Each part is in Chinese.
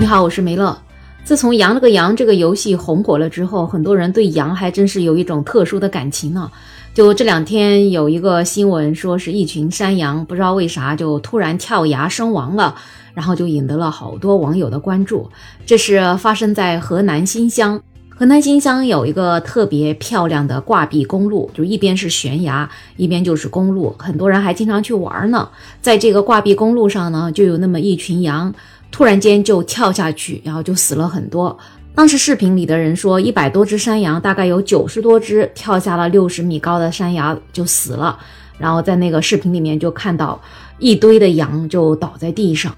你好，我是梅乐。自从《羊了个羊》这个游戏红火了之后，很多人对羊还真是有一种特殊的感情呢。就这两天有一个新闻，说是一群山羊不知道为啥就突然跳崖身亡了，然后就引得了好多网友的关注。这是发生在河南新乡。河南新乡有一个特别漂亮的挂壁公路，就一边是悬崖，一边就是公路，很多人还经常去玩呢。在这个挂壁公路上呢，就有那么一群羊。突然间就跳下去，然后就死了很多。当时视频里的人说，一百多只山羊，大概有九十多只跳下了六十米高的山崖就死了。然后在那个视频里面就看到一堆的羊就倒在地上。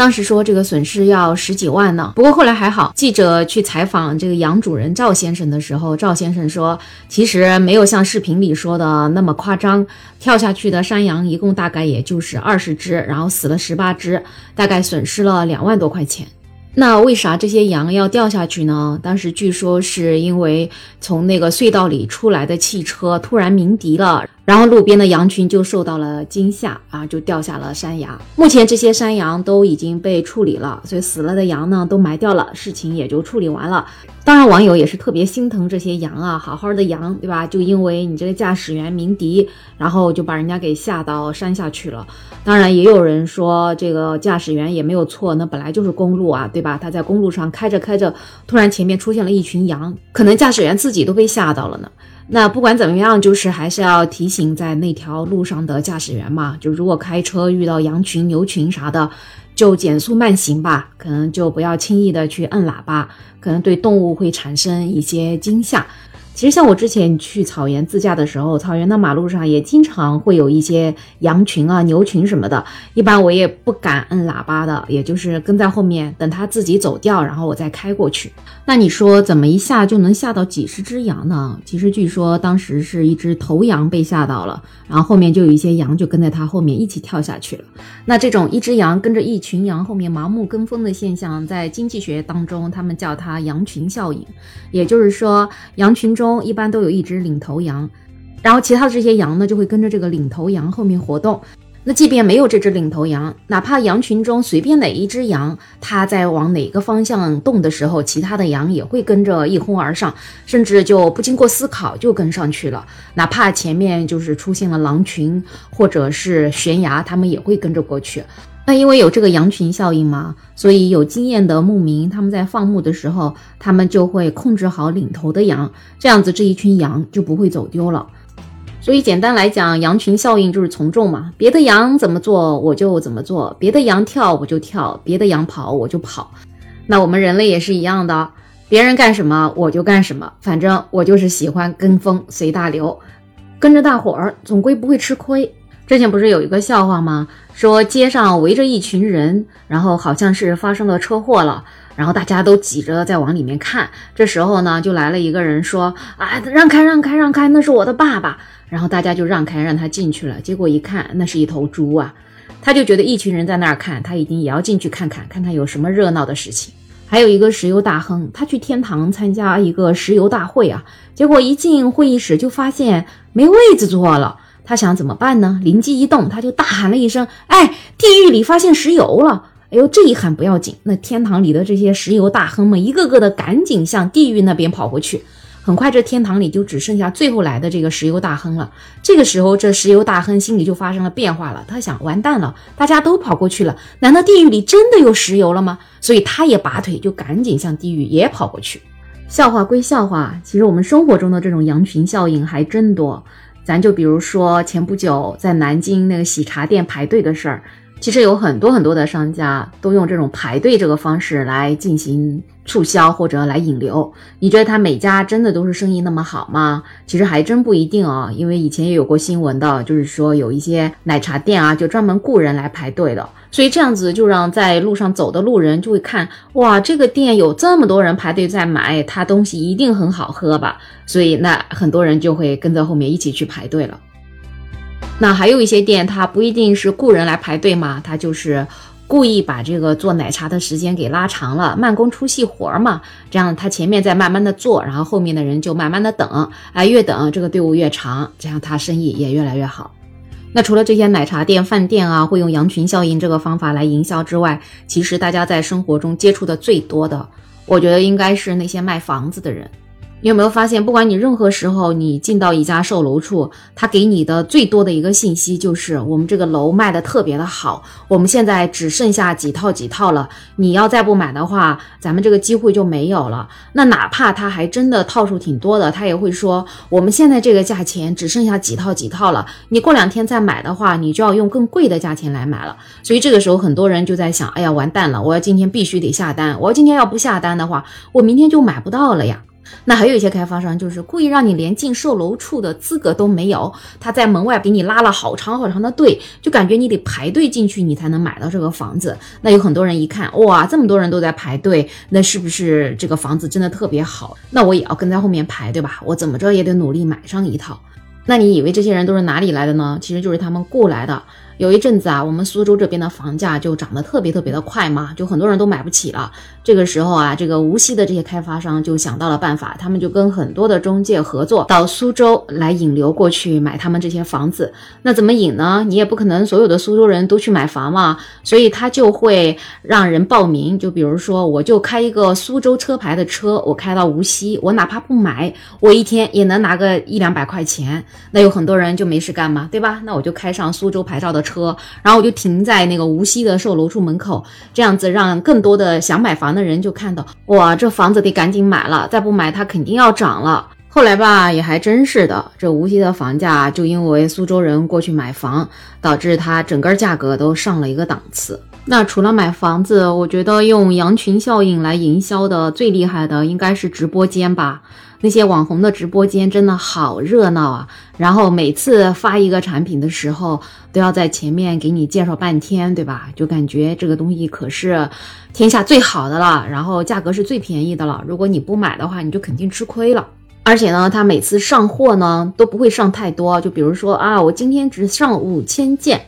当时说这个损失要十几万呢，不过后来还好。记者去采访这个羊主人赵先生的时候，赵先生说，其实没有像视频里说的那么夸张。跳下去的山羊一共大概也就是二十只，然后死了十八只，大概损失了两万多块钱。那为啥这些羊要掉下去呢？当时据说是因为从那个隧道里出来的汽车突然鸣笛了。然后路边的羊群就受到了惊吓啊，就掉下了山崖。目前这些山羊都已经被处理了，所以死了的羊呢都埋掉了，事情也就处理完了。当然，网友也是特别心疼这些羊啊，好好的羊，对吧？就因为你这个驾驶员鸣笛，然后就把人家给吓到山下去了。当然，也有人说这个驾驶员也没有错，那本来就是公路啊，对对吧？他在公路上开着开着，突然前面出现了一群羊，可能驾驶员自己都被吓到了呢。那不管怎么样，就是还是要提醒在那条路上的驾驶员嘛，就如果开车遇到羊群、牛群啥的，就减速慢行吧，可能就不要轻易的去摁喇叭，可能对动物会产生一些惊吓。其实像我之前去草原自驾的时候，草原的马路上也经常会有一些羊群啊、牛群什么的，一般我也不敢摁喇叭的，也就是跟在后面等它自己走掉，然后我再开过去。那你说怎么一下就能吓到几十只羊呢？其实据说当时是一只头羊被吓到了，然后后面就有一些羊就跟在它后面一起跳下去了。那这种一只羊跟着一群羊后面盲目跟风的现象，在经济学当中他们叫它羊群效应，也就是说羊群中。一般都有一只领头羊，然后其他的这些羊呢就会跟着这个领头羊后面活动。那即便没有这只领头羊，哪怕羊群中随便哪一只羊，它在往哪个方向动的时候，其他的羊也会跟着一哄而上，甚至就不经过思考就跟上去了。哪怕前面就是出现了狼群或者是悬崖，它们也会跟着过去。那因为有这个羊群效应嘛，所以有经验的牧民他们在放牧的时候，他们就会控制好领头的羊，这样子这一群羊就不会走丢了。所以简单来讲，羊群效应就是从众嘛，别的羊怎么做我就怎么做，别的羊跳我就跳，别的羊跑我就跑。那我们人类也是一样的，别人干什么我就干什么，反正我就是喜欢跟风随大流，跟着大伙儿总归不会吃亏。之前不是有一个笑话吗？说街上围着一群人，然后好像是发生了车祸了，然后大家都挤着在往里面看。这时候呢，就来了一个人说：“啊，让开，让开，让开，那是我的爸爸。”然后大家就让开，让他进去了。结果一看，那是一头猪啊！他就觉得一群人在那儿看，他一定也要进去看看，看看有什么热闹的事情。还有一个石油大亨，他去天堂参加一个石油大会啊，结果一进会议室就发现没位子坐了。他想怎么办呢？灵机一动，他就大喊了一声：“哎，地狱里发现石油了！”哎呦，这一喊不要紧，那天堂里的这些石油大亨们一个个的赶紧向地狱那边跑过去。很快，这天堂里就只剩下最后来的这个石油大亨了。这个时候，这石油大亨心里就发生了变化了。他想：完蛋了，大家都跑过去了，难道地狱里真的有石油了吗？所以他也拔腿就赶紧向地狱也跑过去。笑话归笑话，其实我们生活中的这种羊群效应还真多。咱就比如说前不久在南京那个喜茶店排队的事儿，其实有很多很多的商家都用这种排队这个方式来进行促销或者来引流。你觉得他每家真的都是生意那么好吗？其实还真不一定哦，因为以前也有过新闻的，就是说有一些奶茶店啊，就专门雇人来排队的。所以这样子就让在路上走的路人就会看，哇，这个店有这么多人排队在买，他东西一定很好喝吧？所以那很多人就会跟在后面一起去排队了。那还有一些店，它不一定是雇人来排队嘛，它就是故意把这个做奶茶的时间给拉长了，慢工出细活嘛。这样他前面在慢慢的做，然后后面的人就慢慢的等，哎，越等这个队伍越长，这样他生意也越来越好。那除了这些奶茶店、饭店啊，会用羊群效应这个方法来营销之外，其实大家在生活中接触的最多的，我觉得应该是那些卖房子的人。你有没有发现，不管你任何时候你进到一家售楼处，他给你的最多的一个信息就是我们这个楼卖的特别的好，我们现在只剩下几套几套了，你要再不买的话，咱们这个机会就没有了。那哪怕他还真的套数挺多的，他也会说我们现在这个价钱只剩下几套几套了，你过两天再买的话，你就要用更贵的价钱来买了。所以这个时候很多人就在想，哎呀，完蛋了，我要今天必须得下单，我要今天要不下单的话，我明天就买不到了呀。那还有一些开发商就是故意让你连进售楼处的资格都没有，他在门外给你拉了好长好长的队，就感觉你得排队进去，你才能买到这个房子。那有很多人一看，哇，这么多人都在排队，那是不是这个房子真的特别好？那我也要跟在后面排，对吧？我怎么着也得努力买上一套。那你以为这些人都是哪里来的呢？其实就是他们雇来的。有一阵子啊，我们苏州这边的房价就涨得特别特别的快嘛，就很多人都买不起了。这个时候啊，这个无锡的这些开发商就想到了办法，他们就跟很多的中介合作，到苏州来引流过去买他们这些房子。那怎么引呢？你也不可能所有的苏州人都去买房嘛，所以他就会让人报名。就比如说，我就开一个苏州车牌的车，我开到无锡，我哪怕不买，我一天也能拿个一两百块钱。那有很多人就没事干嘛，对吧？那我就开上苏州牌照的车。车，然后我就停在那个无锡的售楼处门口，这样子让更多的想买房的人就看到，哇，这房子得赶紧买了，再不买它肯定要涨了。后来吧，也还真是的，这无锡的房价就因为苏州人过去买房，导致它整个价格都上了一个档次。那除了买房子，我觉得用羊群效应来营销的最厉害的应该是直播间吧。那些网红的直播间真的好热闹啊！然后每次发一个产品的时候，都要在前面给你介绍半天，对吧？就感觉这个东西可是天下最好的了，然后价格是最便宜的了。如果你不买的话，你就肯定吃亏了。而且呢，他每次上货呢都不会上太多，就比如说啊，我今天只上五千件。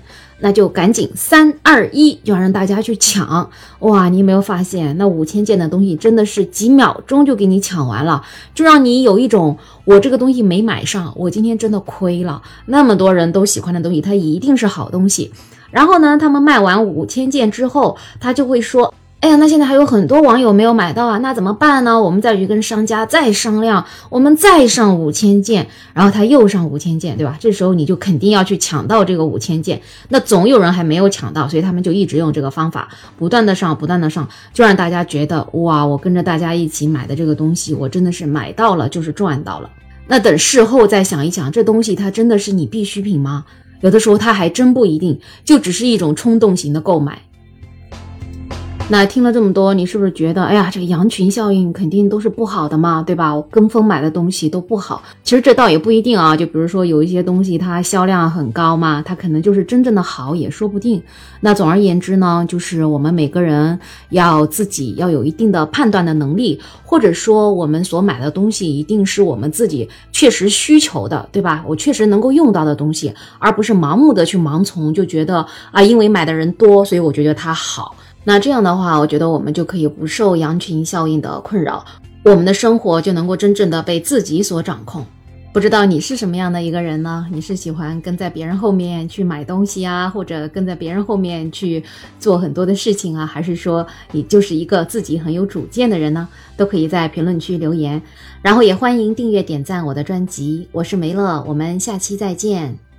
那就赶紧三二一，就要让大家去抢哇！你有没有发现，那五千件的东西真的是几秒钟就给你抢完了，就让你有一种我这个东西没买上，我今天真的亏了。那么多人都喜欢的东西，它一定是好东西。然后呢，他们卖完五千件之后，他就会说。哎呀，那现在还有很多网友没有买到啊，那怎么办呢？我们再去跟商家再商量，我们再上五千件，然后他又上五千件，对吧？这时候你就肯定要去抢到这个五千件，那总有人还没有抢到，所以他们就一直用这个方法，不断的上，不断的上，就让大家觉得哇，我跟着大家一起买的这个东西，我真的是买到了，就是赚到了。那等事后再想一想，这东西它真的是你必需品吗？有的时候它还真不一定，就只是一种冲动型的购买。那听了这么多，你是不是觉得，哎呀，这个羊群效应肯定都是不好的嘛，对吧？我跟风买的东西都不好。其实这倒也不一定啊，就比如说有一些东西它销量很高嘛，它可能就是真正的好也说不定。那总而言之呢，就是我们每个人要自己要有一定的判断的能力，或者说我们所买的东西一定是我们自己确实需求的，对吧？我确实能够用到的东西，而不是盲目的去盲从，就觉得啊，因为买的人多，所以我觉得它好。那这样的话，我觉得我们就可以不受羊群效应的困扰，我们的生活就能够真正的被自己所掌控。不知道你是什么样的一个人呢？你是喜欢跟在别人后面去买东西啊，或者跟在别人后面去做很多的事情啊，还是说你就是一个自己很有主见的人呢？都可以在评论区留言，然后也欢迎订阅点赞我的专辑。我是梅乐，我们下期再见。